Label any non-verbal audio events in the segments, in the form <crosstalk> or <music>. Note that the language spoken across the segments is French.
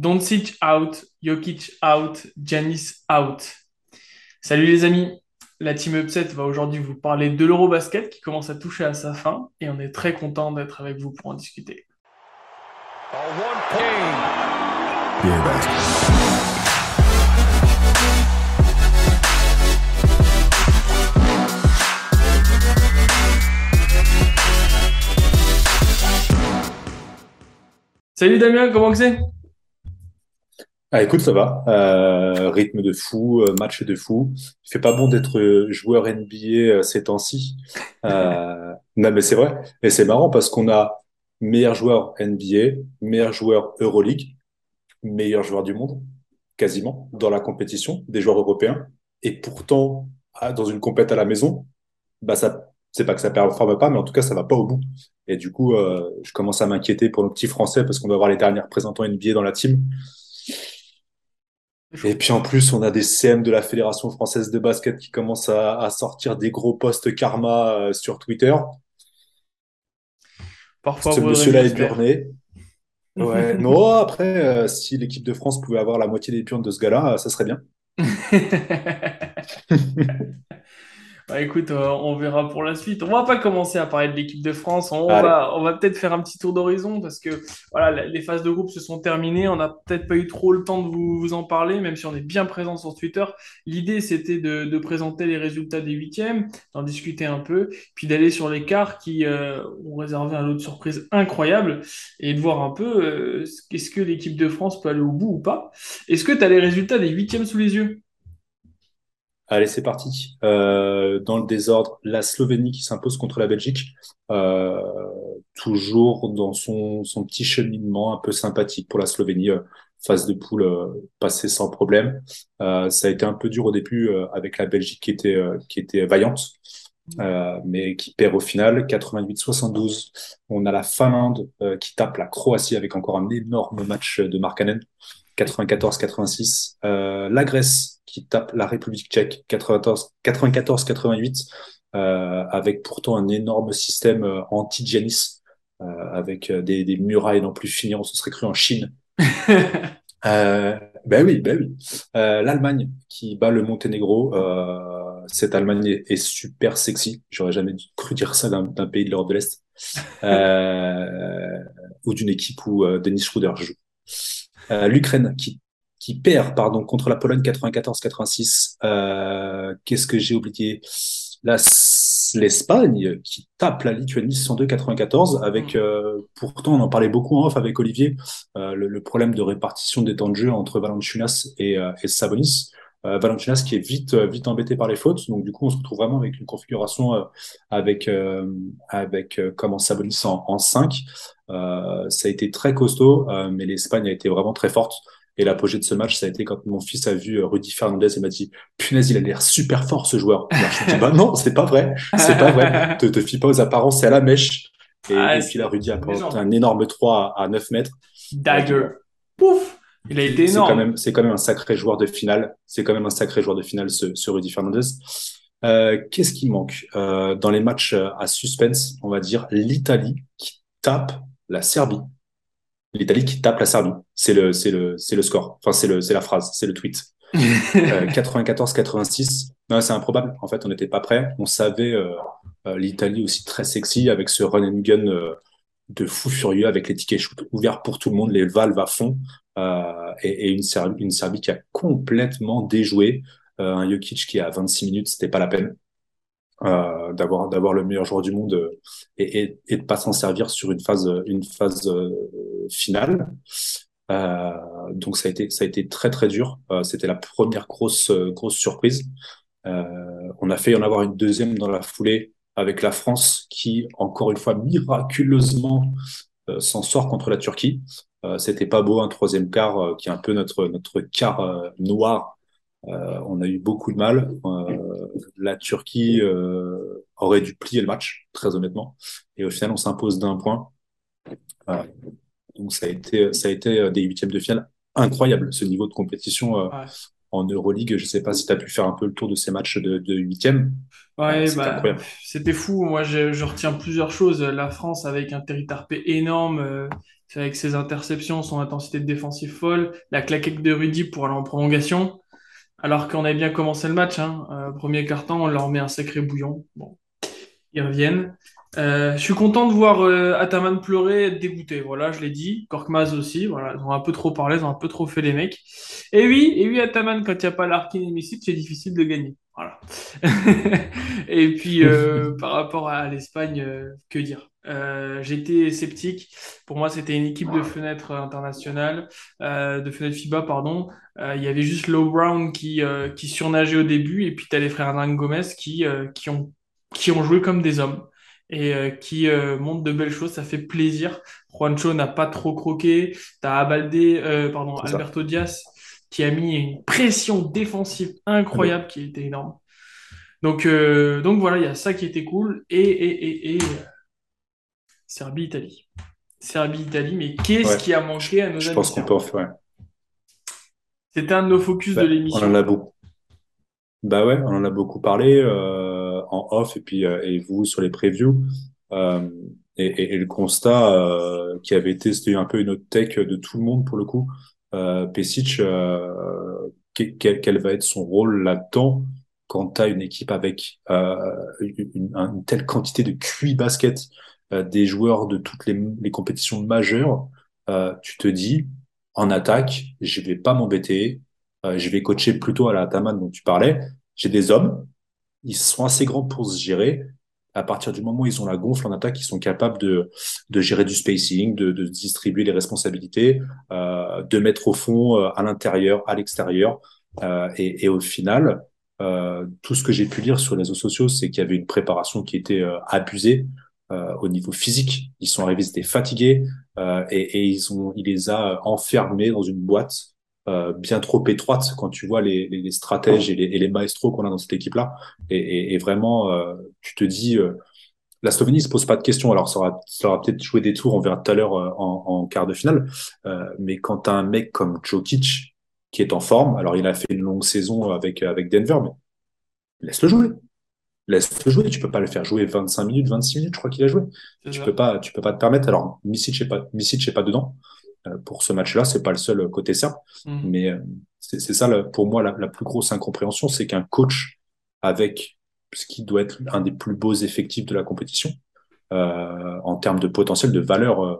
Doncic out, Jokic out, Giannis out. Salut les amis, la team Upset va aujourd'hui vous parler de l'Eurobasket qui commence à toucher à sa fin et on est très content d'être avec vous pour en discuter. Salut Damien, comment c'est? Ah, écoute, ça va. Euh, rythme de fou, euh, match de fou. Il fait pas bon d'être euh, joueur NBA ces temps-ci. <laughs> non, mais c'est vrai. Et c'est marrant parce qu'on a meilleur joueur NBA, meilleur joueur Euroleague, meilleur joueur du monde, quasiment, dans la compétition, des joueurs européens. Et pourtant, ah, dans une compète à la maison, bah ça, c'est pas que ça performe pas, mais en tout cas, ça va pas au bout. Et du coup, je commence à m'inquiéter pour nos petits Français parce qu'on doit avoir les derniers représentants NBA dans la team. Et puis en plus, on a des CM de la Fédération française de basket qui commencent à, sortir des gros posts karma euh, sur Twitter. Parfois, ce monsieur-là est burné. <laughs> Ouais. non, après, euh, si l'équipe de France pouvait avoir la moitié des burnes de ce gars-là, ça serait bien. <laughs> Bah, écoute, euh, on verra pour la suite. On va pas commencer à parler de l'équipe de France. On va, on va peut-être faire un petit tour d'horizon parce que voilà, les phases de groupe se sont terminées. On n'a peut-être pas eu trop le temps de vous, vous, en parler, même si on est bien présent sur Twitter. L'idée, c'était de, de, présenter les résultats des huitièmes, d'en discuter un peu, puis d'aller sur les quarts qui euh, ont réservé un lot de surprises incroyable et de voir un peu euh, est-ce que l'équipe de France peut aller au bout ou pas. Est-ce que tu as les résultats des huitièmes sous les yeux? Allez, c'est parti. Euh, dans le désordre, la Slovénie qui s'impose contre la Belgique, euh, toujours dans son, petit cheminement un peu sympathique pour la Slovénie. Euh, phase de poule euh, passée sans problème. Ça a été un peu dur au début avec la Belgique qui était qui était vaillante, mais qui perd au final 88-72. On a la Finlande qui tape la Croatie avec encore un énorme match de Markkanen 94-86. la Grèce qui tape la République tchèque 94-88, euh, avec pourtant un énorme système euh, anti-Giannis, euh, avec euh, des, des, murailles non plus finies, on se serait cru en Chine. <laughs> euh, ben oui, ben oui. Euh, L'Allemagne qui bat le Monténégro. Euh, cette Allemagne est, est super sexy. J'aurais jamais cru dire ça d'un pays de l'Europe de l'Est. ou d'une équipe où Denis Schroeder joue. L'Ukraine qui qui perd pardon contre la Pologne 94-86. Euh, Qu'est-ce que j'ai oublié? L'Espagne qui tape la Lituanie 102-94 avec mm. euh, pourtant on en parlait beaucoup en off avec Olivier euh, le, le, problème de répartition des temps de jeu entre Valanciunas et, euh, et Sabonis. Euh, Valanciunas qui est vite vite embêté par les fautes donc du coup on se retrouve vraiment avec une configuration euh, avec euh, avec comment Sabonis en, en 5 ça a été très costaud mais l'Espagne a été vraiment très forte et l'apogée de ce match, ça a été quand mon fils a vu euh, Rudy Fernandez et m'a dit, punaise, il a l'air super fort ce joueur. je me dis, bah non, c'est pas vrai, c'est pas vrai. Te, te fie pas aux apparences, c'est à la mèche. Et, ah, puis là, Rudy a un énorme 3 à, 9 mètres. Dagger. Pouf! Il a été énorme. C'est quand, même, c'est quand même un sacré joueur de finale. C'est quand même un sacré joueur de finale, ce, ce Rudy Fernandez. Euh, qu'est-ce qui manque euh, dans les matchs euh, à suspense On va dire l'Italie qui tape la Serbie? l'Italie qui tape la Serbie. C'est le, c'est le, c'est le score. Enfin, c'est le, c'est la phrase, c'est le tweet. 94-86. <laughs> Euh, non, c'est improbable. En fait, on n'était pas prêt. On savait l'Italie aussi très sexy avec ce run and gun de fou furieux avec les tickets shoot ouverts pour tout le monde, les valves à fond et, et, une, Serbie, qui a complètement déjoué un Jokic qui à 26 minutes, c'était pas la peine. Euh, d'avoir le meilleur joueur du monde euh, et, et, et de pas s'en servir sur une phase une phase euh, finale. Euh, donc ça a été ça a été très très dur. C'était la première grosse grosse surprise. on a fait en avoir une deuxième dans la foulée avec la France qui encore une fois miraculeusement s'en sort contre la Turquie. C'était pas beau un troisième quart qui est un peu notre notre quart noir euh, on a eu beaucoup de mal. Euh, la Turquie euh, aurait dû plier le match, très honnêtement. Et au final, on s'impose d'un point. donc ça a été, ça a été des huitièmes de finale incroyable, ce niveau de compétition en Euroleague. Je sais pas si tu as pu faire un peu le tour de ces matchs de, huitièmes. Ouais, bah, c'était fou. Moi, je, je, retiens plusieurs choses. La France avec un territoire énorme, C'est avec ses interceptions, son intensité de défensive folle, la claquette de Rudy pour aller en prolongation. Alors qu'on avait bien commencé le match, hein. Euh, premier carton, on leur met un sacré bouillon. Bon, ils reviennent. Euh, je suis content de voir euh, Ataman pleurer, être dégoûté. Voilà, je l'ai dit. Korkmaz aussi. Voilà, ils ont un peu trop parlé, ils ont un peu trop fait les mecs. Et oui, et oui, Ataman, quand il n'y a pas Larkin et c'est difficile de gagner. Voilà. <laughs> et puis, euh, <laughs> par rapport à l'Espagne, euh, que dire? Euh, J'étais sceptique. Pour moi, c'était une équipe de fenêtre internationale, de fenêtre FIBA, pardon. Il y avait juste Low Brown qui, qui surnageait au début, et puis tu as les frères Hernán Gomez qui, qui, ont, qui ont joué comme des hommes et euh, qui euh, montre de belles choses. Ça fait plaisir. Juancho n'a pas trop croqué. T'as Abaldé, euh, pardon, Alberto Diaz qui a mis une pression défensive incroyable qui était énorme. Donc, donc voilà, il y a ça qui était cool. Et, et, et, et Serbie-Italie. Serbie-Italie, mais qu'est-ce qui a manqué à nos Je pense qu'on peut en faire. C'était un de nos focus de l'émission. On en a beaucoup. Bah ouais, on en a beaucoup parlé. Euh en off et puis euh, et vous sur les previews. Euh, et, et, le constat euh, qui avait été, c'était un peu une autre tech de tout le monde pour le coup. Pesic, quel, quel, va être son rôle là-dedans quand tu as une équipe avec une, telle quantité de QI basket, des joueurs de toutes les, les compétitions majeures, tu te dis, en attaque, je vais pas m'embêter, je vais coacher plutôt à la Taman dont tu parlais. J'ai des hommes, ils sont assez grands pour se gérer. À partir du moment où ils ont la gonfle en attaque, ils sont capables de, de gérer du spacing, de, de distribuer les responsabilités, euh, de mettre au fond, euh, à l'intérieur, à l'extérieur. Euh, et, et, au final, euh, tout ce que j'ai pu lire sur les réseaux sociaux, c'est qu'il y avait une préparation qui était euh, abusée euh, au niveau physique. Ils sont arrivés, ils étaient fatigués et, et, ils ont, il les a enfermés dans une boîte euh, bien trop étroite quand tu vois les, les, stratèges et les, et les maestros qu'on a dans cette équipe-là. Et, et, et, vraiment, euh, tu te dis, euh, la Slovénie se pose pas de questions. Alors, ça aura, ça aura peut-être joué des tours, on verra tout à l'heure en, en, quart de finale. mais quand tu as un mec comme Jokic qui est en forme, alors il a fait une longue saison avec, avec Denver, mais laisse-le jouer. Laisse-le jouer. Tu peux pas le faire jouer 25 minutes, 26 minutes, je crois qu'il a joué. Tu peux pas, tu peux pas te permettre. Alors, Misic est pas, Misic est pas dedans. Euh, pour ce match-là. C'est pas le seul côté serbe, mm. mais euh, c'est ça pour moi la, plus grosse incompréhension, c'est qu'un coach avec ce qui doit être un des plus beaux effectifs de la compétition euh, en termes de potentiel, de valeur, euh,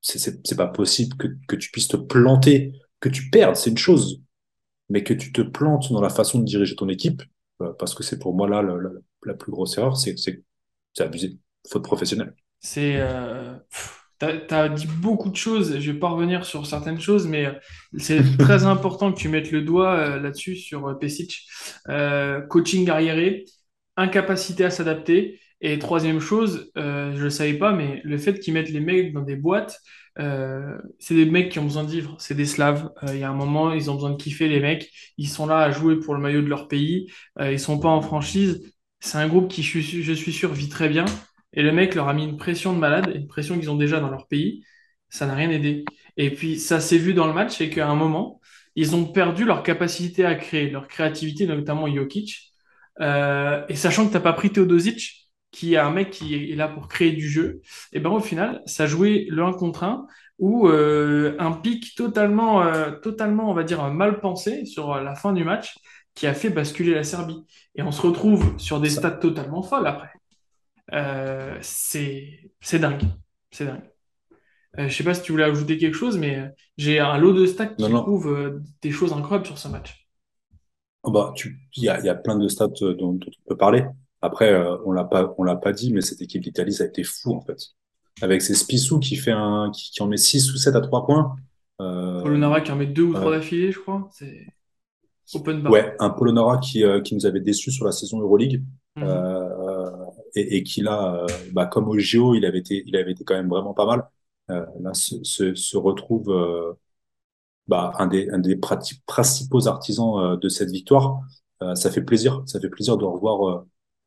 c'est pas possible que, que tu puisses te planter, que tu perdes, c'est une chose, mais que tu te plantes dans la façon de diriger ton équipe, parce que c'est pour moi là la, la, plus grosse erreur, c'est abusé, faute professionnelle. C'est tu as, dit beaucoup de choses, je vais pas revenir sur certaines choses, mais euh, c'est <laughs> très important que tu mettes le doigt euh, là-dessus sur euh, Pesic. coaching arriéré, incapacité à s'adapter. Et troisième chose, je ne le savais pas, mais le fait qu'ils mettent les mecs dans des boîtes, c'est des mecs qui ont besoin de vivre, c'est des Slaves. Il y a un moment, ils ont besoin de kiffer les mecs. Ils sont là à jouer pour le maillot de leur pays. ils sont pas en franchise. C'est un groupe qui, je suis sûr, vit très bien. Et le mec leur a mis une pression de malade, une pression qu'ils ont déjà dans leur pays. Ça n'a rien aidé. Et puis, ça s'est vu dans le match, c'est qu'à un moment, ils ont perdu leur capacité à créer, leur créativité, notamment Jokic. Euh, et sachant que tu n'as pas pris Teodosic, qui est un mec qui est là pour créer du jeu, et ben au final, ça jouait le 1 contre 1, ou euh, un pic totalement, euh, totalement, on va dire, mal pensé sur la fin du match, qui a fait basculer la Serbie. Et on se retrouve sur des stats totalement folles après. Euh, c'est dingue. C'est dingue. Euh, je sais pas si tu voulais ajouter quelque chose, mais euh, j'ai un lot de stats qui trouvent des choses incroyables sur ce match. Oh bah, il y a, y a, plein de stats dont, on peut parler. Après, on l'a pas, on l'a pas dit, mais cette équipe d'Italie, ça a été fou en fait. Avec ces Spissou qui fait un, qui, en met 6 ou 7 à 3 points. Euh, Polonara qui en met 2 ou 3 d'affilée, je crois. C'est open bar. Ouais, un Polonara qui, qui nous avait déçus sur la saison Euroleague. Mhm et, et qu'il a, euh, bah, comme au JO, il avait été, il avait été quand même vraiment pas mal. Euh, là, se, se, se retrouve euh, bah, un des, un des principaux artisans de cette victoire. ça fait plaisir, ça fait plaisir de revoir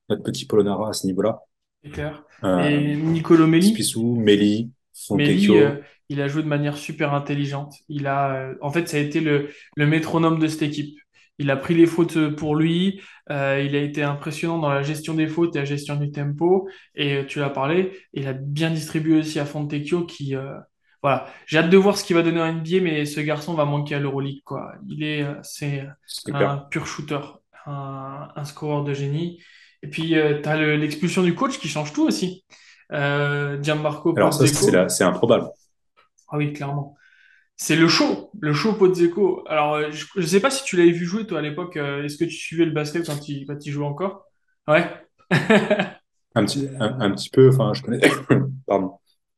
notre petit Polonara à ce niveau-là. C'est clair. et Nicolo Melli. Spissou, Melli, Melli, il a joué de manière super intelligente. Il a, en fait, ça a été le, le métronome de cette équipe. Il a pris les fautes pour lui. Euh, il a été impressionnant dans la gestion des fautes et la gestion du tempo. Et euh, tu l'as parlé, il a bien distribué aussi à Fontecchio qui, euh, voilà, j'ai hâte de voir ce qu'il va donner en NBA, mais ce garçon va manquer à l'Euroleague, quoi. Il est, euh, c'est un pur shooter, un, un scoreur de génie. Et puis, tu as l'expulsion du coach qui change tout aussi. Euh, Gianmarco Alors ça, c'est improbable. Ah oui, clairement. C'est le show, le show Pozzeco. Alors, euh, je ne sais pas si tu l'avais vu jouer, toi, à l'époque. Euh, est-ce que tu suivais le basket quand il, quand il jouait encore? Ouais. un, petit, un, petit peu, enfin, je connais, <coughs> pardon,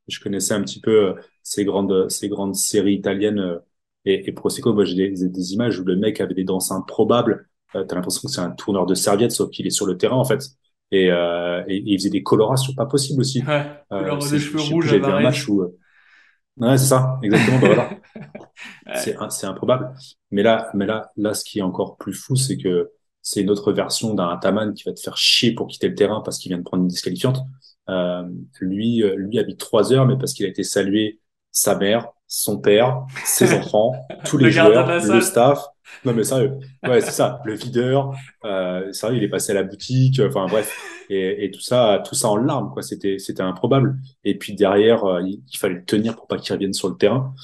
je connaissais un petit peu ces grandes, ces grandes séries italiennes et, et Prosecco. Moi, j'ai des, des, images où le mec avait des danses improbables. tu T'as l'impression que c'est un tourneur de serviettes, sauf qu'il est sur le terrain, en fait. Et, euh, et, il faisait des colorations pas possibles aussi. Ouais, euh, cheveux rouges. J'ai vu un match où. Euh, ouais, c'est ça, exactement. bah, voilà. C'est c'est improbable. Mais là, mais là, là, ce qui est encore plus fou, c'est que c'est une autre version d'un Ataman qui va te faire chier pour quitter le terrain parce qu'il vient de prendre une disqualifiante. Euh, lui, euh, lui habite trois heures, mais parce qu'il a été salué sa mère, son père, ses <laughs> enfants, tous les joueurs, le staff. Non mais sérieux, ouais c'est ça, le videur, euh, sérieux il est passé à la boutique, enfin bref, et, et tout ça, tout ça en larmes quoi, c'était c'était improbable. Et puis derrière, euh, il, fallait le tenir pour pas qu'il revienne sur le terrain.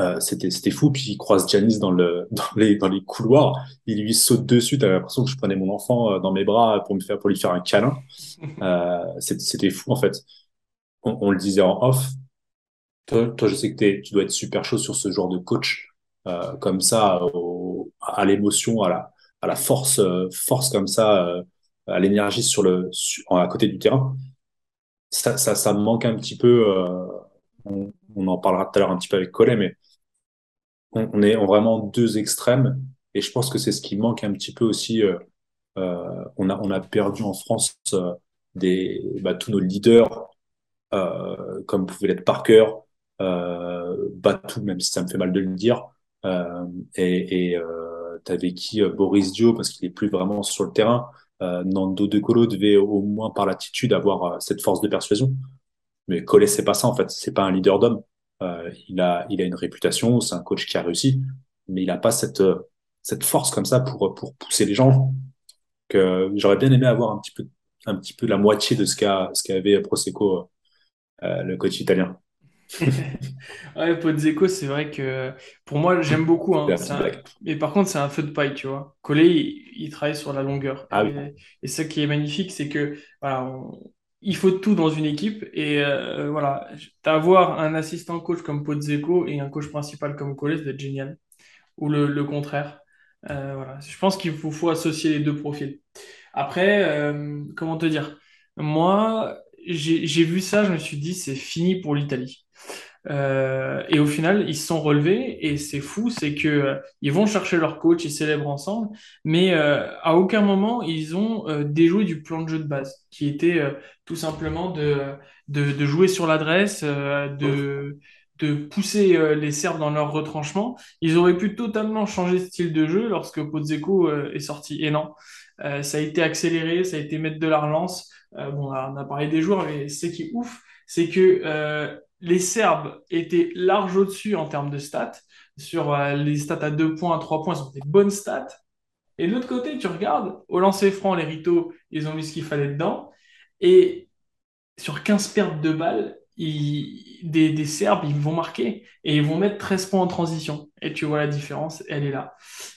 Euh, c'était c'était fou. Puis il croise Janice dans le dans les dans les couloirs, il lui saute dessus. T'avais l'impression que je prenais mon enfant euh, dans mes bras pour me faire pour lui faire un câlin. <laughs> Euh, c'était fou en fait. On, on, le disait en off, toi, toi, je sais que tu dois être super chaud sur ce genre de coach, euh, comme ça, au, à l'émotion, à la, à la force, euh, force comme ça, euh, à l'énergie sur le, à côté du terrain. Ça, ça, ça me manque un petit peu. Euh, on, on, en parlera tout à l'heure un petit peu avec Collet, mais on, est en vraiment deux extrêmes, et je pense que c'est ce qui manque un petit peu aussi. on a, on a perdu en France des, bah, tous nos leaders, comme pouvait l'être Parker, euh, Batou, même si ça me fait mal de le dire. Euh, et et euh, t'avais qui euh, Boris Dio, parce qu'il est plus vraiment sur le terrain. Euh, Nando De Colo devait au moins par l'attitude avoir cette force de persuasion. Mais Collet, c'est pas ça en fait. C'est pas un leader d'homme. Euh, il a, il a une réputation. C'est un coach qui a réussi, mais il a pas cette cette force comme ça pour pour pousser les gens. Que j'aurais bien aimé avoir un petit peu un petit peu la moitié de ce qu'a ce qu'avait Prosecco, euh, le coach italien. <laughs> ouais, Pozzeco, c'est vrai que pour moi, j'aime beaucoup. Hein. Mais par contre, c'est un feu de paille, tu vois. Collet, il, travaille sur la longueur. Ah et, ce qui est magnifique, c'est que voilà, il faut tout dans une équipe. Et euh, voilà, d'avoir un assistant coach comme Pozzeco et un coach principal comme Collet, c'est génial. Ou le, contraire. Euh, voilà. Je pense qu'il faut, faut, associer les deux profils. Après, euh, comment te dire? Moi, j'ai vu ça, je me suis dit, c'est fini pour l'Italie. Euh, et au final, ils se sont relevés et c'est fou, c'est que euh, ils vont chercher leur coach, ils célèbrent ensemble, mais euh, à aucun moment ils ont déjoué du plan de jeu de base, qui était tout simplement de, de, jouer sur l'adresse, de, de pousser les Serbes dans leur retranchement. Ils auraient pu totalement changer de style de jeu lorsque Pozzeco est sorti. Et non, ça a été accéléré, ça a été mettre de la relance. bon, on a parlé des joueurs, mais ce qui est ouf, c'est que les Serbes étaient large au-dessus en termes de stats. Sur euh, les stats à 2 points, à 3 points, sont des bonnes stats. Et de l'autre côté, tu regardes, au lancer franc, les Ritos, ils ont mis ce qu'il fallait dedans. Et sur 15 pertes de balles, des, Serbes, ils vont marquer et ils vont mettre 13 points en transition. Et tu vois la différence, elle est là.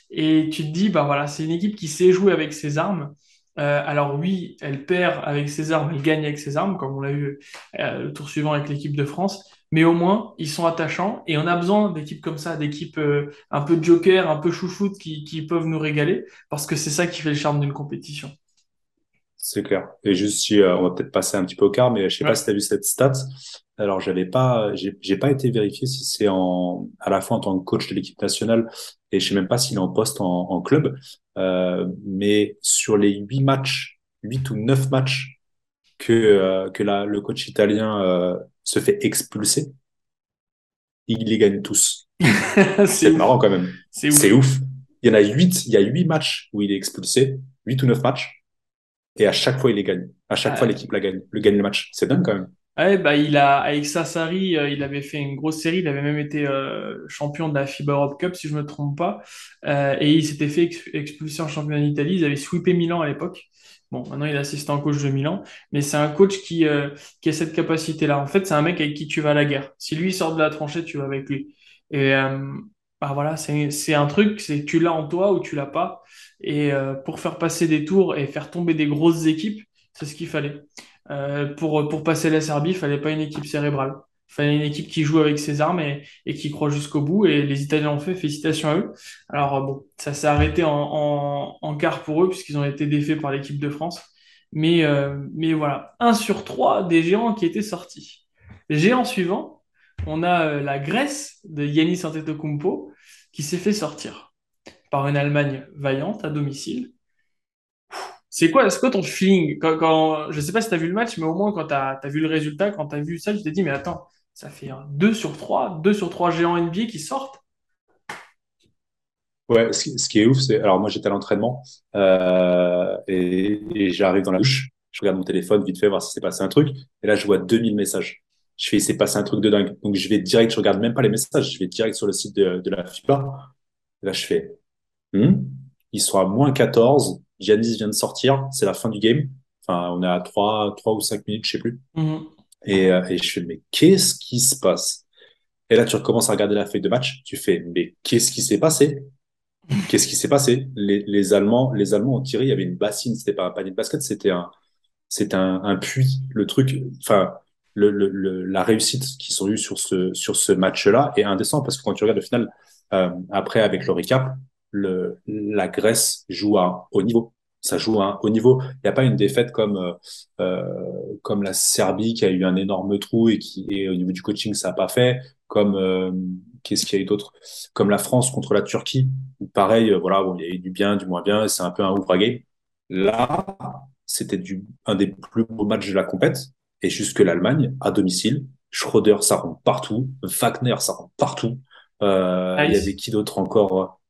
Et tu te dis, bah voilà, c'est une équipe qui sait jouer avec ses armes. Euh, alors oui, elle perd avec ses armes, elle gagne avec ses armes, comme on l'a eu euh, le tour suivant avec l'équipe de France. Mais au moins, ils sont attachants et on a besoin d'équipes comme ça, d'équipes euh, un peu joker, un peu chouchoute qui, qui peuvent nous régaler, parce que c'est ça qui fait le charme d'une compétition. C'est clair. Et juste si on va peut-être passer un petit peu au quart, mais je sais pas si tu as vu cette stat. Alors j'avais pas, j'ai pas été vérifié si c'est en à la fois en tant que coach de l'équipe nationale et je sais même pas s'il est en poste en, en club. Euh, mais sur les huit matchs, huit ou neuf matchs que euh, que la, le coach italien euh, se fait expulser, il les gagne tous. <laughs> c'est marrant quand même. C'est ouf. ouf. Il y en a huit, il y a huit matchs où il est expulsé, huit ou neuf matchs, et à chaque fois il les gagne. À chaque fois l'équipe la gagne, le gagne le match. C'est dingue quand même. Ouais, bah, il a, avec Sassari, euh, il avait fait une grosse série. Il avait même été euh, champion de la FIBA Europe Cup, si je me trompe pas. Euh, et il s'était fait expulser en championnat d'Italie. Ils avaient sweepé Milan à l'époque. Bon, maintenant il est assistant coach de Milan, mais c'est un coach qui, qui a cette capacité-là. En fait, c'est un mec avec qui tu vas à la guerre. Si lui sort de la tranchée, tu vas avec lui. Et bah voilà, c'est un truc, c'est tu l'as en toi ou tu l'as pas. Et euh, pour faire passer des tours et faire tomber des grosses équipes, c'est ce qu'il fallait. pour, pour passer la Serbie, il fallait pas une équipe cérébrale. Il fallait une équipe qui joue avec ses armes et, qui croit jusqu'au bout. Et les Italiens ont fait. Félicitations à eux. Alors bon, ça s'est arrêté en, en, quart pour eux puisqu'ils ont été défaits par l'équipe de France. Mais, euh, mais voilà, un sur trois des géants qui étaient sortis. Géant suivant, on a euh, la Grèce de Yannis Antetokounmpo qui s'est fait sortir par une Allemagne vaillante à domicile. C'est quoi, quoi ton feeling quand, quand, Je sais pas si tu as vu le match, mais au moins quand tu as, vu le résultat, quand tu as vu ça, je t'ai dit, mais attends, ça fait 2 sur 3, 2 sur 3 géants NBA qui sortent. Ouais, ce, qui est ouf, c'est. Alors, moi, j'étais à l'entraînement euh, et, j'arrive dans la douche. Je regarde mon téléphone vite fait, voir si c'est passé un truc. Et là, je vois 2000 messages. Je fais, c'est passé un truc de dingue. Donc, je vais direct, je regarde même pas les messages, je vais direct sur le site de, la FIBA. Là, je fais, hmm, ils sont à moins 14. Giannis vient de sortir. C'est la fin du game. Enfin, on est à 3, 3 ou 5 minutes, je sais plus. Mm-hmm. Et, euh, et je fais, mais qu'est-ce qui se passe? Et là, tu recommences à regarder la feuille de match. Tu fais, mais qu'est-ce qui s'est passé? <laughs> Qu'est-ce qui s'est passé? Les, les, Allemands, les Allemands ont tiré. Il y avait une bassine. C'était pas un panier de basket, c'était un, c'était un, un, puits. Le truc, enfin, le, le, la réussite qu'ils ont eue sur ce, sur ce match-là est indécent parce que quand tu regardes le final, euh, après avec le recap, le, la Grèce joue à haut niveau ça joue à un haut niveau. Il n'y a pas une défaite comme euh, euh, comme la Serbie qui a eu un énorme trou et qui au niveau du coaching ça n'a pas fait. Comme euh, qu'est-ce qu'il y a eu d'autre? Comme la France contre la Turquie. Pareil, euh, voilà, bon, il y a eu du bien, du moins bien. C'est un peu un ouvre. Là, c'était du un des plus beaux matchs de la compète. Et jusque l'Allemagne à domicile, Schroeder ça rentre partout, Wagner ça rentre partout. Euh, il y avait qui d'autre encore?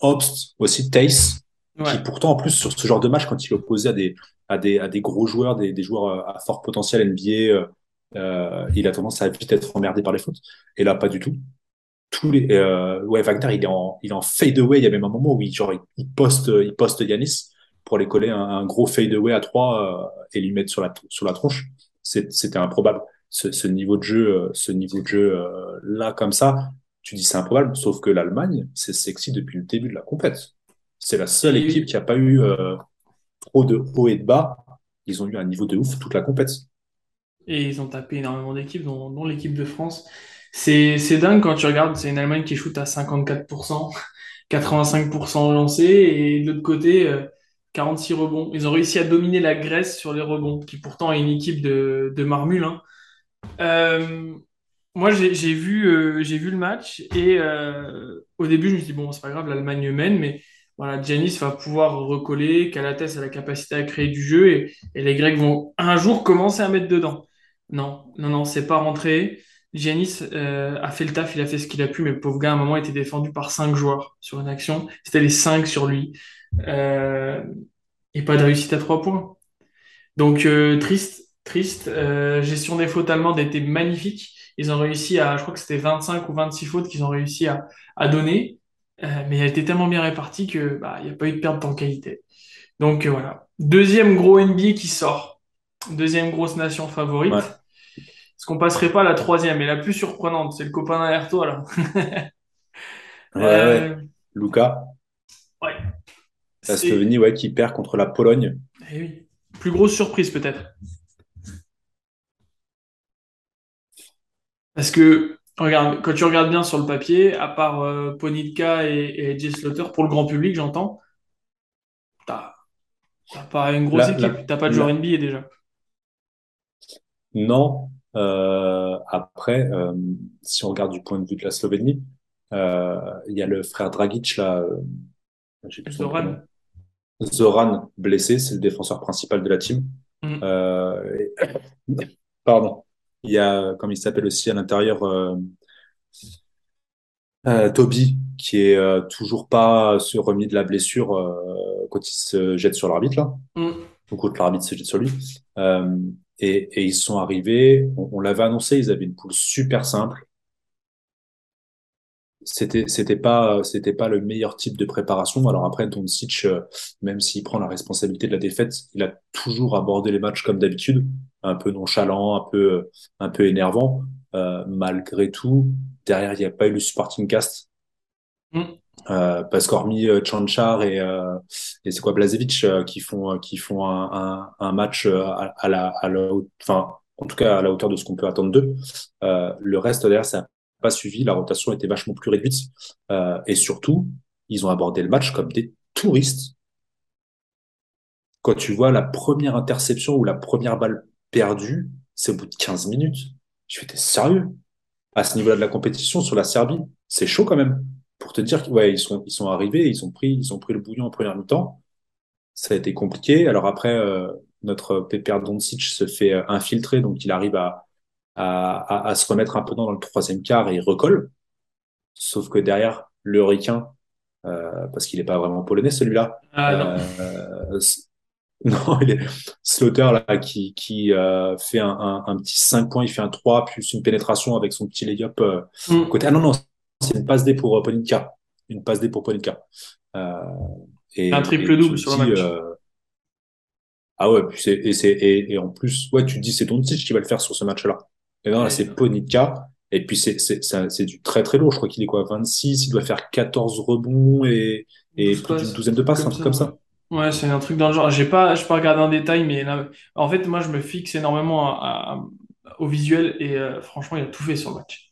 Obst aussi, Tace qui pourtant en plus sur ce genre de match quand il est opposé à des à des à des gros joueurs des, des joueurs à fort potentiel NBA euh, euh, il a tendance à vite être emmerdé par les fautes. Et là pas du tout. Tous les euh, ouais Wagner il est en il est en fade away il y a même un moment où il genre il poste il poste Yanis pour aller coller un, gros fade away à trois euh, et lui mettre sur la sur la tronche c'était improbable ce, ce, niveau de jeu ce niveau de jeu là comme ça tu dis c'est improbable sauf que l'Allemagne c'est sexy depuis le début de la compétition c'est la seule équipe qui n'a pas eu euh, trop de haut et de bas. Ils ont eu un niveau de ouf toute la compétition. Et ils ont tapé énormément d'équipes, dont, l'équipe de France. C'est dingue quand tu regardes, c'est une Allemagne qui shoot à 54%, 85% lancé, et de l'autre côté, 46 euh, rebonds. Ils ont réussi à dominer la Grèce sur les rebonds, qui pourtant est une équipe de, de marmule. Hein. Euh, moi, j'ai vu, j'ai vu le match, et au début, je me suis dit, bon, c'est pas grave, l'Allemagne mène, mais voilà, Giannis va pouvoir recoller, Calates a la capacité à créer du jeu et, les Grecs vont un jour commencer à mettre dedans. Non, non, non, c'est pas rentré. Giannis euh, a fait le taf, il a fait ce qu'il a pu, mais le pauvre gars, à un moment, était défendu par cinq joueurs sur une action. C'était les cinq sur lui. Euh, et pas de réussite à trois points. Donc, euh, triste, triste. gestion des fautes allemandes était magnifique. Ils ont réussi à, je crois que c'était 25 ou 26 fautes qu'ils ont réussi à, à donner. Euh, mais elle était tellement bien répartie que bah, il n'y a pas eu de perte en qualité. Donc euh, voilà. Deuxième gros NBA qui sort. Deuxième grosse nation favorite. Est-ce qu'on passerait pas à la troisième et la plus surprenante C'est le copain derrière toi là. ouais, euh... Luca. La Slovénie ouais, qui perd contre la Pologne. Eh oui. Plus grosse surprise peut-être. Parce que Regarde, quand tu regardes bien sur le papier, à part euh, Ponitka et, et Jay Slaughter, pour le grand public, j'entends, t'as pas une grosse équipe, t'as pas de joueur NBA déjà. Non. Euh, après, euh, si on regarde du point de vue de la Slovénie, il y a le frère Dragic là. Zoran. Zoran blessé, c'est le défenseur principal de la team. Mm. Pardon. Il y a, comme il s'appelle aussi à l'intérieur, euh, euh, Toby, qui est euh, toujours pas se remis de la blessure euh, quand il se jette sur l'arbitre là. Mm. Donc quand l'arbitre se jette sur lui. Euh, et, et, ils sont arrivés, on, on l'avait annoncé, ils avaient une poule super simple. C'était c'était pas c'était pas le meilleur type de préparation. Alors après Doncic, euh, même s'il prend la responsabilité de la défaite, il a toujours abordé les matchs comme d'habitude, un peu nonchalant, un peu un peu énervant. Euh, malgré tout, derrière il n'y a pas eu le supporting cast. Mm. Euh, parce qu'hormis euh, Chanchar et, euh, et c'est quoi Blazevic euh, qui font qui font un, un, un match à, à, la à la enfin en tout cas à la hauteur de ce qu'on peut attendre d'eux. le reste derrière ça pas suivi, la rotation était vachement plus réduite. Euh, et surtout, ils ont abordé le match comme des touristes. Quand tu vois la première interception ou la première balle perdue, c'est au bout de 15 minutes. Je fais, sérieux? À ce niveau-là de la compétition, sur la Serbie, c'est chaud quand même. Pour te dire qu'ils ouais, ils sont arrivés, ils ont pris, ils ont pris le bouillon en première mi-temps. Ça a été compliqué. Alors après, euh, notre Pépère Doncic se fait euh, infiltrer, donc il arrive à, à, à, se remettre un peu dans le troisième quart et il recolle. Sauf que derrière, le ricain, euh, parce qu'il n'est pas vraiment polonais celui-là. Ah, non. Euh, <laughs> non, il est Slaughter là qui, qui euh, fait un, un, un, petit 5 points, il fait un 3 plus une pénétration avec son petit layup euh, mm. côté. Ah non non, c'est une passe D pour euh, Polinka, une passe D pour Polinka. Euh, et, un triple double sur le match. ah ouais, et et, et, en plus ouais tu te dis c'est Doncic qui va le faire sur ce match-là. Et non, là, c'est Ponitka. Et puis, c'est, c'est, c'est, du très, très lourd. Je crois qu'il est quoi, 26. Il doit faire 14 rebonds et, et plus d'une douzaine de passes, un truc comme ça. Ouais, c'est un truc dans le genre. J'ai pas, je pas regardé en détail, mais là, en fait, moi, je me fixe énormément au visuel et euh, franchement, il a tout fait sur le match.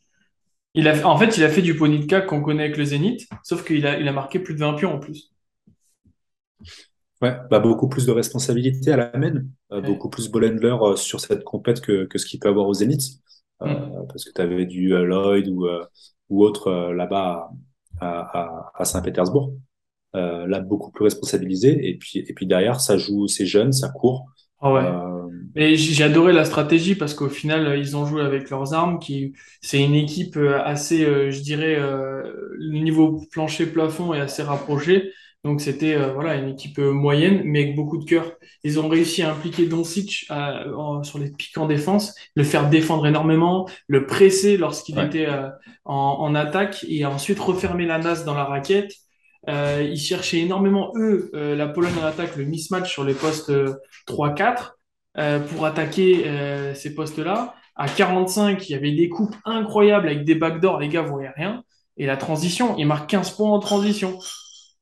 Il a, en fait, il a fait du Ponitka qu'on connaît avec le Zénith, sauf qu'il a, il a marqué plus de 20 pions en plus. Ouais, bah beaucoup plus de responsabilités à la main, euh, beaucoup plus ball handler euh, sur cette compète que, que ce qu'il peut avoir aux Zénith, euh, mm. parce que tu avais du Lloyd ou, ou autre là-bas à, à, à Saint-Pétersbourg. là, beaucoup plus responsabilisé. Et puis, et puis derrière, ça joue, c'est jeune, ça court. Ah ouais. Mais j'ai adoré la stratégie parce qu'au final, ils ont joué avec leurs armes. Qui, c'est une équipe assez, je dirais, le niveau plancher-plafond est assez rapproché. Donc c'était euh, voilà une équipe euh, moyenne, mais avec beaucoup de cœur. Ils ont réussi à impliquer Doncic euh, sur les pics en défense, le faire défendre énormément, le presser lorsqu'il était en, en, attaque, et ensuite refermer la nasse dans la raquette. ils cherchaient énormément, eux, la Pologne en attaque, le mismatch sur les postes 3-4 pour attaquer ces postes-là. À 45, il y avait des coupes incroyables avec des backdoors, les gars voyaient rien. Et la transition, ils marquent 15 points en transition.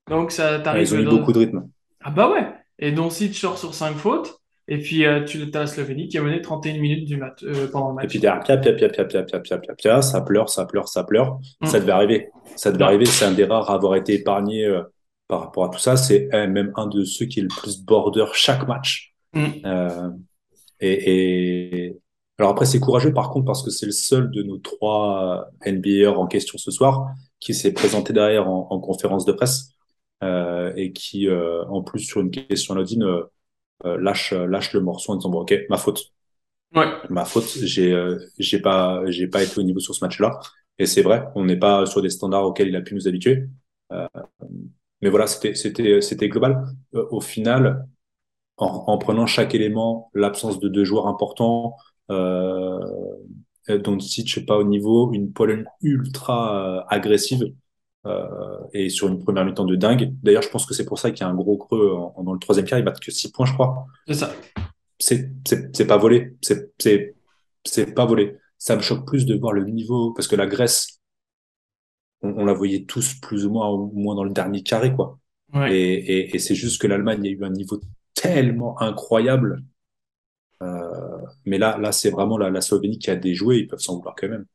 Donc, ça t'arrive. ils ont eu beaucoup de rythme. Ah bah ouais. Et donc, si tu sors sur 5 fautes, et puis euh, tu as la Slovénie qui a mené 31 minutes du match, euh, pendant le match. Et puis derrière, pia, pia, pia, pia, pia, pia, pia, pia, pia, ça pleure, ça pleure, ça pleure. Mm. Ça devait arriver. Ça devait arriver. C'est un des rares à avoir été épargné euh, par rapport à tout ça. C'est même un de ceux qui est le plus border chaque match. Mm. Euh, et, et, alors après, c'est courageux par contre parce que c'est le seul de nos trois NBA en question ce soir qui s'est présenté derrière en, en conférence de presse et qui, euh, en plus, sur une question anodine, euh, lâche, lâche le morceau en disant bon, ok, ma faute. Ouais. Ma faute, j'ai j'ai pas j'ai pas été au niveau sur ce match-là. Et c'est vrai, on n'est pas sur des standards auxquels il a pu nous habituer. Euh, mais voilà, c'était c'était c'était global. Euh, au final, en, en, prenant chaque élément, l'absence de deux joueurs importants, euh, dont Sitch pas au niveau, une Pologne ultra agressive. Euh, et sur une première mi-temps de dingue. D'ailleurs, je pense que c'est pour ça qu'il y a un gros creux en, dans le troisième quart. Ils battent que 6 points, je crois. C'est ça. C'est pas volé. C'est pas volé. Ça me choque plus de voir le niveau, parce que la Grèce, on, on la voyait tous plus ou moins, au moins dans le dernier carré, quoi. Ouais. Et, et, et c'est juste que l'Allemagne a eu un niveau tellement incroyable. Euh, mais là, là c'est vraiment la, la Slovénie qui a déjoué. Ils peuvent s'en vouloir quand même.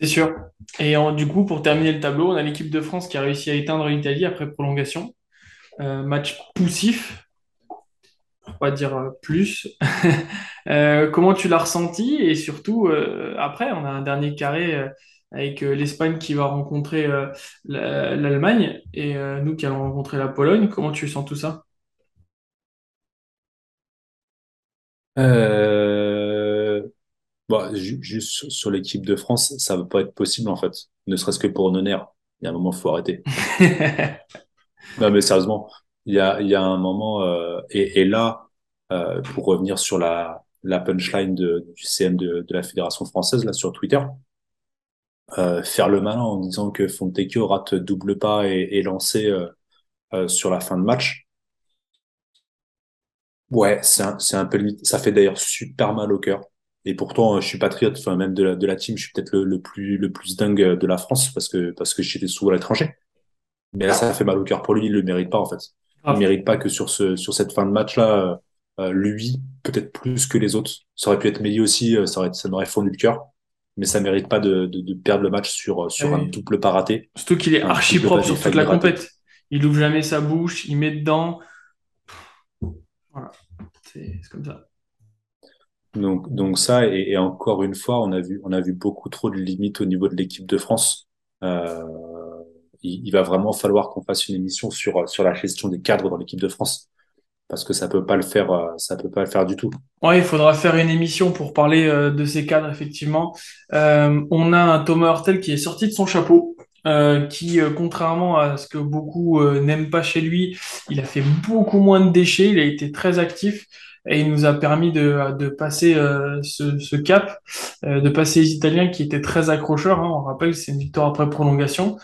C'est sûr. Et du coup, pour terminer le tableau, on a l'équipe de France qui a réussi à éteindre l'Italie après prolongation. Euh, match poussif, pour pas dire euh, plus? <laughs> euh, comment tu l'as ressenti? Et surtout, après, on a un dernier carré avec l'Espagne qui va rencontrer l'Allemagne et nous qui allons rencontrer la Pologne. Comment tu sens tout ça? Bon, juste sur l'équipe de France, ça va pas être possible en fait. Ne serait-ce que pour Noner. Il y a un moment, il faut arrêter. <laughs> non, mais sérieusement, il y a, il y a un moment, euh, et, et, là, euh, pour revenir sur la, la punchline de, du CM de, de la Fédération française, là, sur Twitter, faire le malin en disant que Fontecchio rate double pas et, et lancé sur la fin de match. Ouais, c'est un, c'est un peu limite. Ça fait d'ailleurs super mal au cœur. Et pourtant, je suis patriote, enfin même de la, de la team, je suis peut-être le, le, plus le plus dingue de la France parce que parce que j'étais souvent à l'étranger. Mais là, ça fait mal au cœur pour lui. Il le mérite pas en fait. Il ne mérite pas que sur ce sur cette fin de match là, euh, lui peut-être plus que les autres. Ça aurait pu être Méli aussi, euh, ça aurait ça m'aurait fondu le cœur. Mais ça mérite pas de, de, de perdre le match sur sur un double pas raté. Surtout qu'il est archi propre sur toute la compète. Il ouvre jamais sa bouche, il met dedans. Voilà, c'est comme ça. Donc, ça, et, encore une fois, on a vu, on a vu beaucoup trop de limites au niveau de l'équipe de France. Euh, il, va vraiment falloir qu'on fasse une émission sur, sur la gestion des cadres dans l'équipe de France. Parce que ça peut pas le faire, euh, ça peut pas le faire du tout. Ouais, il faudra faire une émission pour parler euh, de ces cadres, effectivement. On a un Thomas Hurtel qui est sorti de son chapeau. Qui, contrairement à ce que beaucoup n'aiment pas chez lui, il a fait beaucoup moins de déchets, il a été très actif et il nous a permis de, de passer ce, ce, cap, de passer les Italiens qui étaient très accrocheurs. Hein. On rappelle, c'est une victoire après prolongation.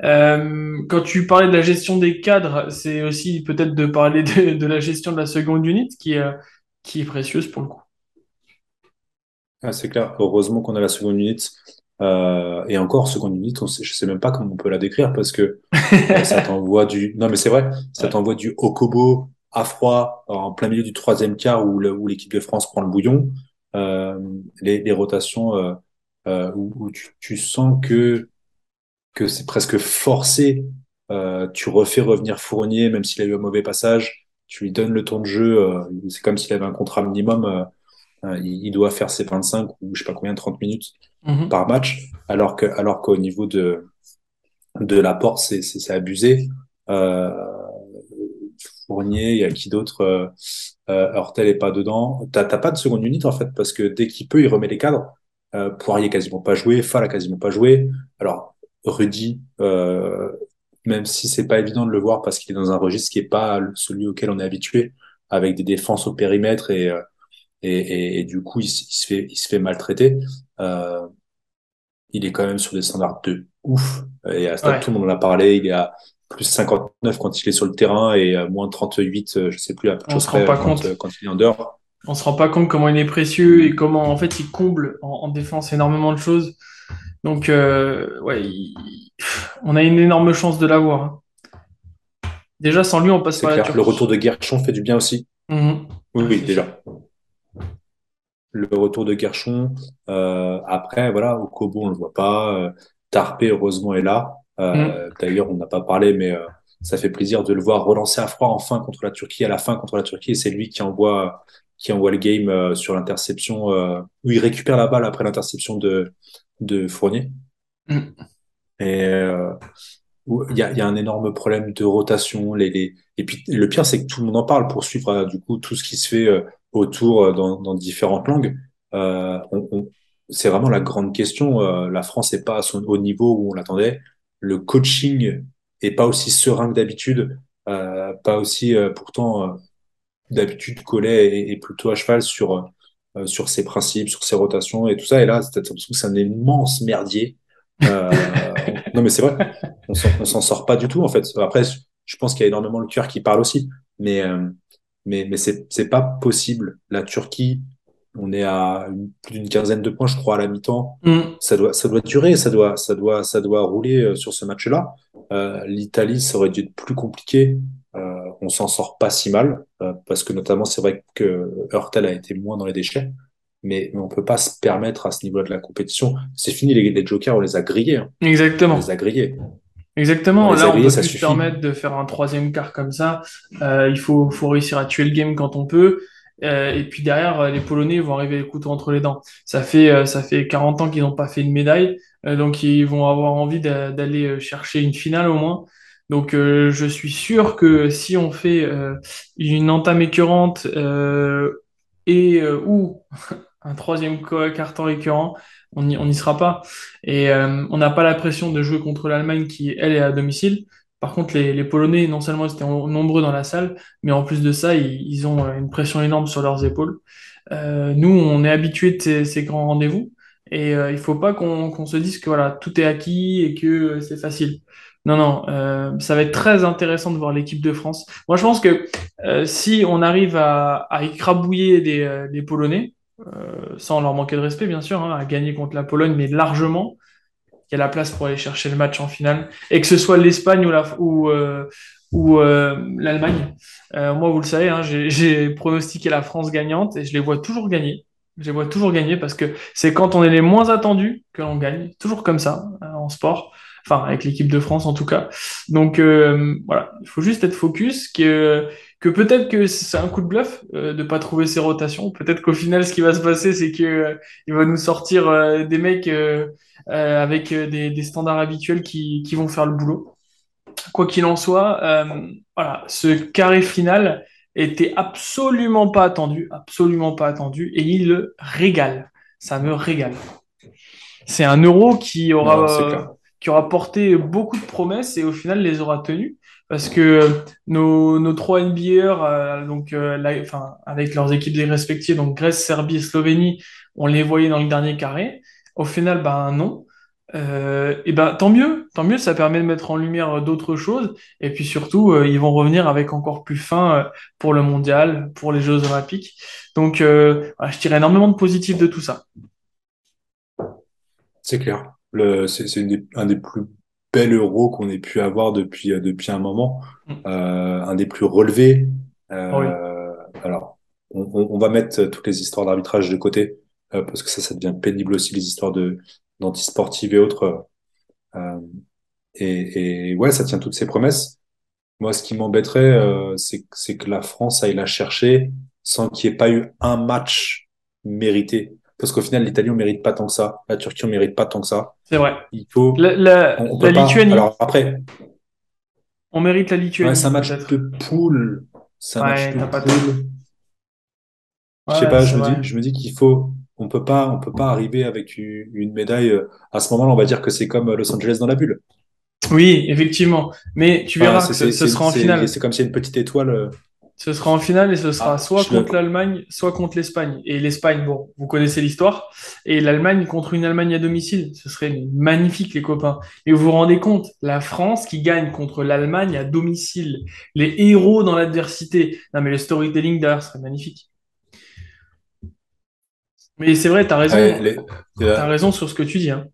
quand tu parlais de la gestion des cadres, c'est aussi peut-être de parler de, de, la gestion de la seconde unité qui, qui est précieuse pour le coup. Ah, c'est clair. Heureusement qu'on a la seconde unité. Euh, et encore, seconde unité, on sait, je sais même pas comment on peut la décrire parce que euh, ça <laughs> t'envoie du. Non, mais c'est vrai, ça t'envoie du Okobo à froid en plein milieu du troisième quart où, l'équipe de France prend le bouillon. Euh, les, les, rotations euh, euh où, où tu, tu, sens que que c'est presque forcé. Euh, tu refais revenir Fournier, même s'il a eu un mauvais passage. Tu lui donnes le temps de jeu. c'est comme s'il avait un contrat minimum. il, il doit faire ses 25 ou je sais pas combien, 30 minutes Mhm. par match, alors que alors qu'au niveau de de l'apport, c'est c'est abusé. Euh, Fournier, il y a qui d'autre euh, euh, Hurtel est pas dedans. T'as pas de seconde unité en fait parce que dès qu'il peut, il remet les cadres. Euh, Poirier quasiment pas joué, Fall a quasiment pas joué. Alors Rudy, euh, même si c'est pas évident de le voir parce qu'il est dans un registre qui est pas celui auquel on est habitué, avec des défenses au périmètre et euh, et, et, et, du coup il, il, se fait il se fait maltraiter. Euh, il est quand même sur des standards de ouf. Et à stade, tout le monde en a parlé. Il plus 59 quand il est sur le terrain et à moins 38, euh, je sais plus, à peu On se rend pas quand, compte. Euh, quand il est en dehors. On se rend pas compte comment il est précieux et comment en fait il comble en, en défense énormément de choses. Donc euh, ouais, il... on a une énorme chance de l'avoir. Hein. Déjà sans lui, on passe par la Le retour de Guerchon fait du bien aussi. Mmh. Oui, oui, déjà le retour de Gershon. Euh, après, voilà, au Kobo, on le voit pas. Euh, Tarpé, heureusement, est là. Euh, mm. D'ailleurs, on n'a pas parlé, mais euh, ça fait plaisir de le voir relancer à froid enfin contre la Turquie, à la fin contre la Turquie. Et c'est lui qui envoie, qui envoie le game euh, sur l'interception, euh, où il récupère la balle après l'interception de, de Fournier. Mm. Et il y a, y a, un énorme problème de rotation. Les, les... Et puis le pire, c'est que tout le monde en parle pour suivre du coup tout ce qui se fait autour euh, dans, dans différentes langues. Euh, on, on, c'est vraiment la grande question. Euh, la France n'est pas à son haut niveau où on l'attendait. Le coaching est pas aussi serein que d'habitude, euh, pas aussi euh, pourtant d'habitude collé et, plutôt à cheval sur sur ses principes, sur ses rotations et tout ça. Et là, c'est l'impression que c'est un immense merdier. <laughs> non, mais c'est vrai, on s'en sort pas du tout en fait. Après, je pense qu'il y a énormément le cœur qui parle aussi, mais mais, mais c'est pas possible. La Turquie, on est à plus d'une quinzaine de points, je crois, à la mi-temps. Mm. Ça doit, ça doit durer, ça doit, ça doit, ça doit rouler euh, sur ce match-là. Euh, L'Italie, ça aurait dû être plus compliqué. Euh, on s'en sort pas si mal euh, parce que notamment, c'est vrai que Hurtel a été moins dans les déchets. Mais, mais on peut pas se permettre à ce niveau-là de la compétition. C'est fini les, les jokers, on les a grillés. Hein. Exactement. On les a grillés. Exactement. Là, on peut plus se permettre de faire un troisième quart comme ça. Il faut, faut réussir à tuer le game quand on peut. Euh, et puis derrière, euh, les Polonais vont arriver les couteaux entre les dents. Ça fait, euh, ça fait 40 ans qu'ils n'ont pas fait une médaille, donc ils vont avoir envie d'aller chercher une finale au moins. Donc je suis sûr que si on fait une entame écœurante et ou <laughs> un troisième carton écœurant, on n'y sera pas. Et on n'a pas la pression de jouer contre l'Allemagne qui, elle, est à domicile. Par contre, les, Polonais, non seulement ils étaient nombreux dans la salle, mais en plus de ça, ils, ont une pression énorme sur leurs épaules. Euh, nous, on est habitués de ces, grands rendez-vous. Et euh, il faut pas qu'on se dise que voilà, tout est acquis et que euh, c'est facile. Non, non, euh, ça va être très intéressant de voir l'équipe de France. Moi, je pense que si on arrive à, écrabouiller des, Polonais, sans leur manquer de respect, bien sûr, hein, à gagner contre la Pologne, mais largement, y a la place pour aller chercher le match en finale. Et que ce soit l'Espagne ou la, ou, euh, ou euh, l'Allemagne. Euh, moi, vous le savez, hein, j'ai j'ai pronostiqué la France gagnante et je les vois toujours gagner. Je les vois toujours gagner parce que c'est quand on est les moins attendus que l'on gagne. Toujours comme ça euh, en sport. Enfin, avec l'équipe de France en tout cas. Donc euh, voilà, il faut juste être focus. Que, que peut-être que c'est un coup de bluff euh, de pas trouver ses rotations. Peut-être qu'au final, ce qui va se passer, c'est que euh, il va nous sortir euh, des mecs euh, euh, avec des, des standards habituels qui, qui vont faire le boulot. Quoi qu'il en soit, euh, voilà, ce carré final était absolument pas attendu, absolument pas attendu, et il le régale. Ça me régale. C'est un euro qui aura, qui aura porté beaucoup de promesses et au final les aura tenues. Parce que euh, nos, nos trois NBAers, euh, donc, euh, enfin, avec leurs équipes respectives, donc Grèce, Serbie Slovénie, on les voyait dans le dernier carré. Au final, ben non. Euh, et ben tant mieux, tant mieux, ça permet de mettre en lumière d'autres choses. Et puis surtout, euh, ils vont revenir avec encore plus fin euh, pour le mondial, pour les Jeux Olympiques. Donc, euh, je tire énormément de positifs de tout ça. C'est clair. C'est, un des plus bels euros qu'on ait pu avoir depuis, euh, depuis un moment. Mm. Euh, un des plus relevés. Oui. Euh, alors, on, va mettre toutes les histoires d'arbitrage de côté, euh, parce que ça, ça devient pénible aussi, les histoires de, d'antisportives et autres. Euh, et, et ouais, ça tient toutes ses promesses. Moi, ce qui m'embêterait, euh, c'est, c'est que la France aille la chercher sans qu'il n'y ait pas eu un match mérité. Parce qu'au final, l'Italie, on mérite pas tant que ça. La Turquie, on mérite pas tant que ça. C'est vrai. Il faut, La, la, on, on la. Lituanie, Alors après, on mérite la ouais, c'est Lituanie un match de poule. C'est un match de pas poule. Je sais pas, je me dis, je me dis qu'il faut, on peut pas, on peut pas arriver avec une, une médaille. euh, À ce moment-là, on va dire que c'est comme Los Angeles dans la bulle. Oui, effectivement. Mais tu verras que ce, sera en finale. c'est comme s'il y a une petite étoile. Ce sera en finale et ce sera Ah, soit contre l'Allemagne, soit contre l'Espagne. Et l'Espagne, bon, vous connaissez l'histoire. Et l'Allemagne contre une Allemagne à domicile. Ce serait magnifique, les copains. Et vous vous rendez compte, la France qui gagne contre l'Allemagne à domicile. Les héros dans l'adversité. Non, mais le storytelling derrière serait magnifique. Mais c'est vrai, t'as Ouais, raison. les- T'as euh, raison sur ce que tu dis, hein.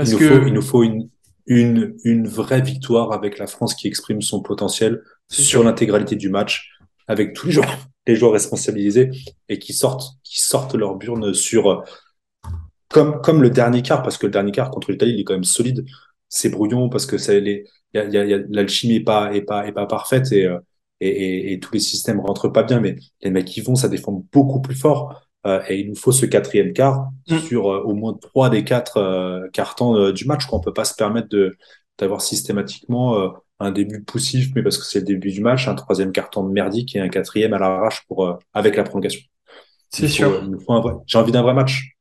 il Parce faut, il que, nous faut une, une, une vraie victoire avec la France qui exprime son potentiel sur l'intégralité du match, avec tous les joueurs, les joueurs responsabilisés et qui sortent, qui sortent leur burne sur, comme, comme le dernier quart, parce que le dernier quart contre l'Italie, il est quand même solide. C'est brouillon parce que ça, les, y a, y a, y a- l'alchimie est pas, est pas, est pas parfaite et, euh, et, et, et tous les systèmes rentrent pas bien, mais les mecs qui vont, ça défend beaucoup plus fort. Euh, et il nous faut ce quatrième quart Mm. sur euh, au moins trois des quatre euh, cartons du match. Quoi. On peut pas se permettre de d'avoir systématiquement un début poussif, mais parce que c'est le début du match, un troisième carton merdique et un quatrième à l'arrache pour avec la prolongation. C'est sûr. vrai. J'ai envie d'un vrai match.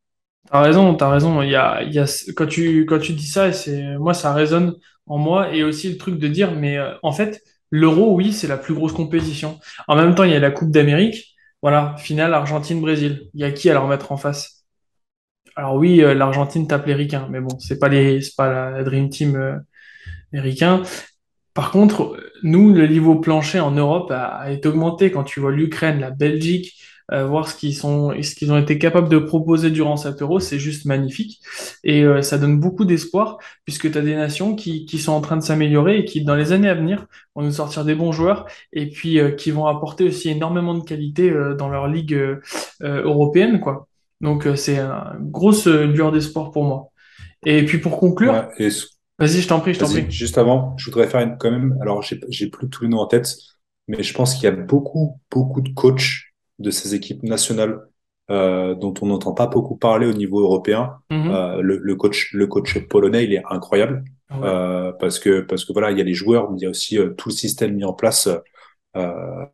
T'as raison, t'as raison. Il y a, il y a, quand tu, quand tu dis ça, c'est, moi, ça résonne en moi et aussi le truc de dire, mais euh, en fait, l'Euro, oui, c'est la plus grosse compétition. En même temps, il y a la Coupe d'Amérique. Voilà, finale Argentine-Brésil. Il y a qui à leur mettre en face? Alors oui, euh, l'Argentine tape les Ricains, mais bon, c'est pas les, pas la, Dream Team euh. Par contre, nous, le niveau plancher en Europe a, été augmenté quand tu vois l'Ukraine, la Belgique, euh, voir ce qu'ils sont, ce qu'ils ont été capables de proposer durant cet Euro, c'est juste magnifique. Et euh, ça donne beaucoup d'espoir, puisque tu as des nations qui, qui sont en train de s'améliorer et qui, dans les années à venir, vont nous sortir des bons joueurs et puis euh, qui vont apporter aussi énormément de qualité euh, dans leur ligue euh, euh, européenne, quoi. Donc euh, c'est une grosse lueur d'espoir pour moi. Et puis pour conclure, Ouais, et ce- vas-y, je t'en prie, je t'en prie. juste avant, je voudrais faire une, quand même, alors j'ai j'ai plus tous les noms en tête, mais je pense qu'il y a beaucoup, beaucoup de coachs de ces équipes nationales euh, dont on n'entend pas beaucoup parler au niveau européen. Mhm. Euh, le, le coach, le coach polonais, il est incroyable Ouais, euh, parce que parce que voilà, il y a les joueurs, mais il y a aussi euh, tout le système mis en place euh,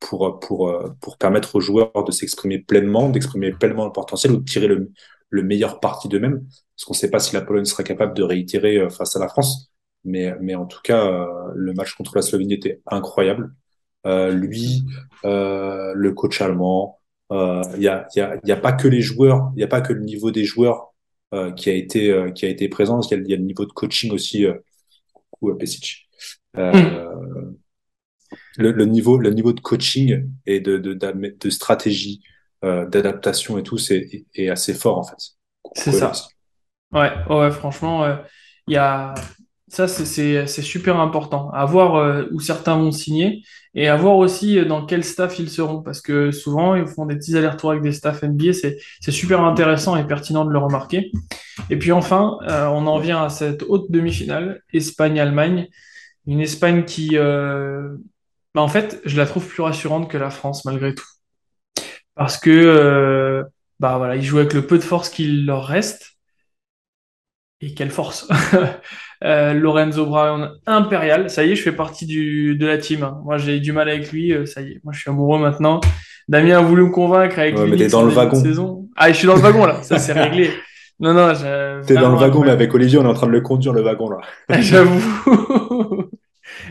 pour pour euh, pour permettre aux joueurs de s'exprimer pleinement, d'exprimer pleinement le potentiel ou de tirer le le meilleur parti d'eux-mêmes. Parce qu'on ne sait pas si la Pologne sera capable de réitérer euh, face à la France. Mais, mais en tout cas, euh, le match contre la Slovénie était incroyable. Euh, lui, euh, le coach allemand, Il n'y a, y a, y a pas que les joueurs, il n'y a pas que le niveau des joueurs qui a été qui a été présent. Il y a, y a, le niveau de coaching aussi. coucou à Pesic. Mm. Le, le, niveau le niveau de coaching et de de, de stratégie d'adaptation et tout c'est est assez fort en fait. C'est ça. Ouais, ouais, franchement, il y a ça, c'est super important. À voir euh, où certains vont signer et à voir aussi euh, dans quel staff ils seront. Parce que souvent, ils font des petits allers-retours avec des staffs NBA. C'est super intéressant et pertinent de le remarquer. Et puis enfin, euh, on en vient à cette haute demi-finale, Espagne-Allemagne. Une Espagne qui, bah, en fait, je la trouve plus rassurante que la France malgré tout. Parce que, bah voilà, ils jouent avec le peu de force qu'il leur reste. Et quelle force <laughs> Euh, Lorenzo Brown impérial. Ça y est, je fais partie du, de la team. Moi, j'ai du mal avec lui. Euh, ça y est, moi, je suis amoureux maintenant. Damien a voulu me convaincre avec ouais, mais dans le wagon. Saison. Ah, je suis dans le wagon là. Ça, c'est réglé. Non, non, T'es dans le wagon, mais avec Olivier, on est en train de le conduire le wagon là. <laughs> J'avoue. <laughs>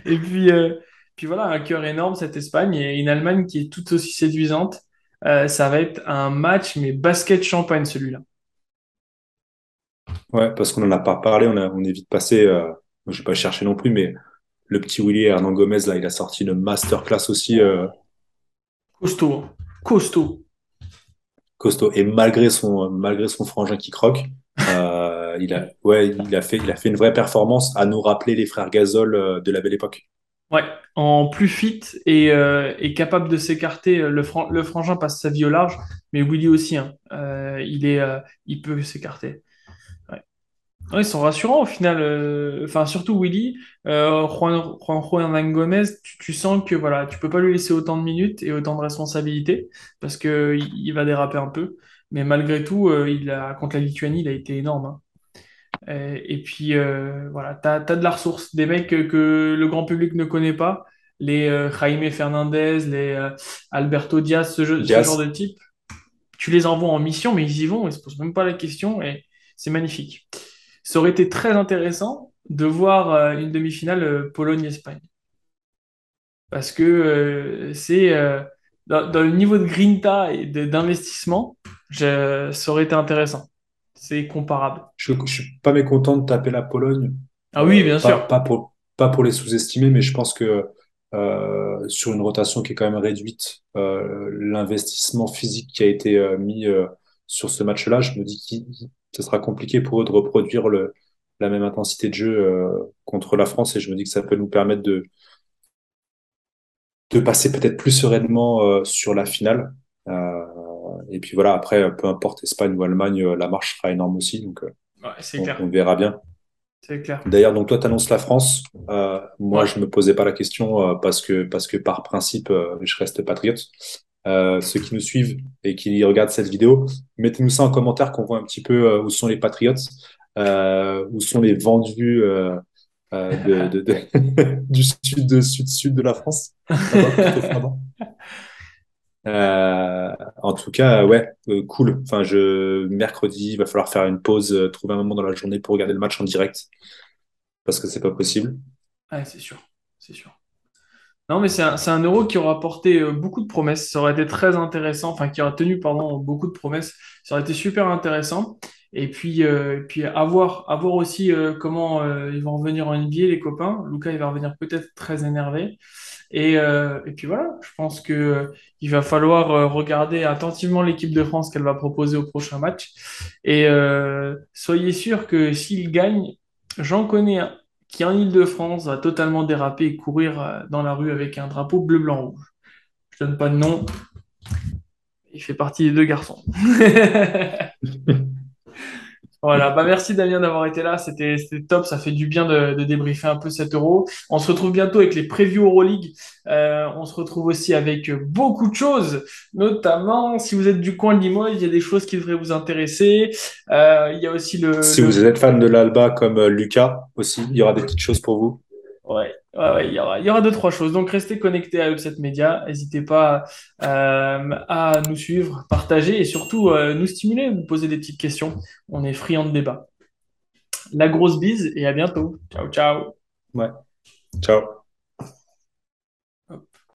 et puis, euh, puis voilà, un cœur énorme cette Espagne et une Allemagne qui est tout aussi séduisante. ça va être un match, mais basket champagne celui-là. Ouais, parce qu'on n'en a pas parlé, on, a, on est vite passé, euh, je vais pas chercher non plus, mais le petit Willy Hernan Gomez, là, il a sorti une masterclass aussi. Euh, costaud, costaud. Costaud. Et malgré son, malgré son frangin qui croque, euh, il, a, ouais, il, a fait, il a fait une vraie performance à nous rappeler les frères Gasol euh, de la belle époque. Ouais, en plus fit et, euh, et capable de s'écarter. Le, le frangin passe sa vie au large, mais Willy aussi. Hein. il, est, il peut s'écarter ils sont rassurants au final. Euh, enfin, surtout Willy, euh, Juan, Juan, Gomez, tu, sens que voilà, tu peux pas lui laisser autant de minutes et autant de responsabilités parce que il, va déraper un peu. Mais malgré tout, euh, il a, contre la Lituanie, il a été énorme. Hein. Et, puis voilà, tu as, de la ressource, des mecs que, le grand public ne connaît pas, les Jaime Fernandez, les Alberto Diaz, ce, ce, genre de type. Tu les envoies en mission, mais ils y vont, ils se posent même pas la question et c'est magnifique ça aurait été très intéressant de voir euh, une demi-finale euh, Pologne-Espagne. Parce que euh, c'est dans, le niveau de grinta et d'investissement, ça aurait été intéressant. C'est comparable. Je ne suis pas mécontent de taper la Pologne. Ah oui, bien sûr. Pas pour, pas pour les sous-estimer, mais je pense que sur une rotation qui est quand même réduite, l'investissement physique qui a été mis sur ce match-là, je me dis qu'il ce sera compliqué pour eux de reproduire le, la même intensité de jeu euh, contre la France et je me dis que ça peut nous permettre de, de passer peut-être plus sereinement euh, sur la finale. Euh, et puis voilà, après, peu importe Espagne ou Allemagne, la marche sera énorme aussi. Donc, on, verra bien. C'est clair. D'ailleurs, donc toi, tu annonces la France. moi, je me posais pas la question parce, que, parce que par principe, je reste patriote. Euh, ceux qui nous suivent et qui regardent cette vidéo, mettez-nous ça en commentaire qu'on voit un petit peu euh, où sont les Patriots, euh, où sont les vendus <laughs> du sud de sud sud de la France. <laughs> en tout cas, ouais, cool. Enfin, je mercredi, il va falloir faire une pause, trouver un moment dans la journée pour regarder le match en direct parce que c'est pas possible. Ouais, c'est sûr, c'est sûr. Non, mais c'est un, euro qui aura porté euh, beaucoup de promesses. Ça aurait été très intéressant, enfin, qui aura tenu, pardon, beaucoup de promesses. Ça aurait été super intéressant. Et puis, euh, puis à voir, à voir aussi euh, comment ils vont revenir en NBA, les copains. Lucas, il va revenir peut-être très énervé. Et, et puis voilà, je pense que il va falloir regarder attentivement l'équipe de France qu'elle va proposer au prochain match. Et soyez sûr que s'il gagne, j'en connais un qui en Ile-de-France va totalement déraper et courir euh, dans la rue avec un drapeau bleu, blanc, rouge. Je donne pas de nom. Il fait partie des deux garçons. <laughs> Voilà, bah merci Damien d'avoir été là, c'était top, ça fait du bien de, de, débriefer un peu cet euro. On se retrouve bientôt avec les previews Euroleague, euh, on se retrouve aussi avec beaucoup de choses, notamment si vous êtes du coin de Limoges, il y a des choses qui devraient vous intéresser. Euh, il y a aussi le... Si vous êtes fan de l'Alba comme euh, Lucas aussi, il y aura des petites choses pour vous. Ouais, il, y aura, deux, trois choses. Donc, restez connectés à Upset Media. N'hésitez pas euh, à nous suivre, partager et surtout euh, nous stimuler, nous poser des petites questions. On est friand de débat. La grosse bise et à bientôt. Ciao, ciao. Ouais. Ciao.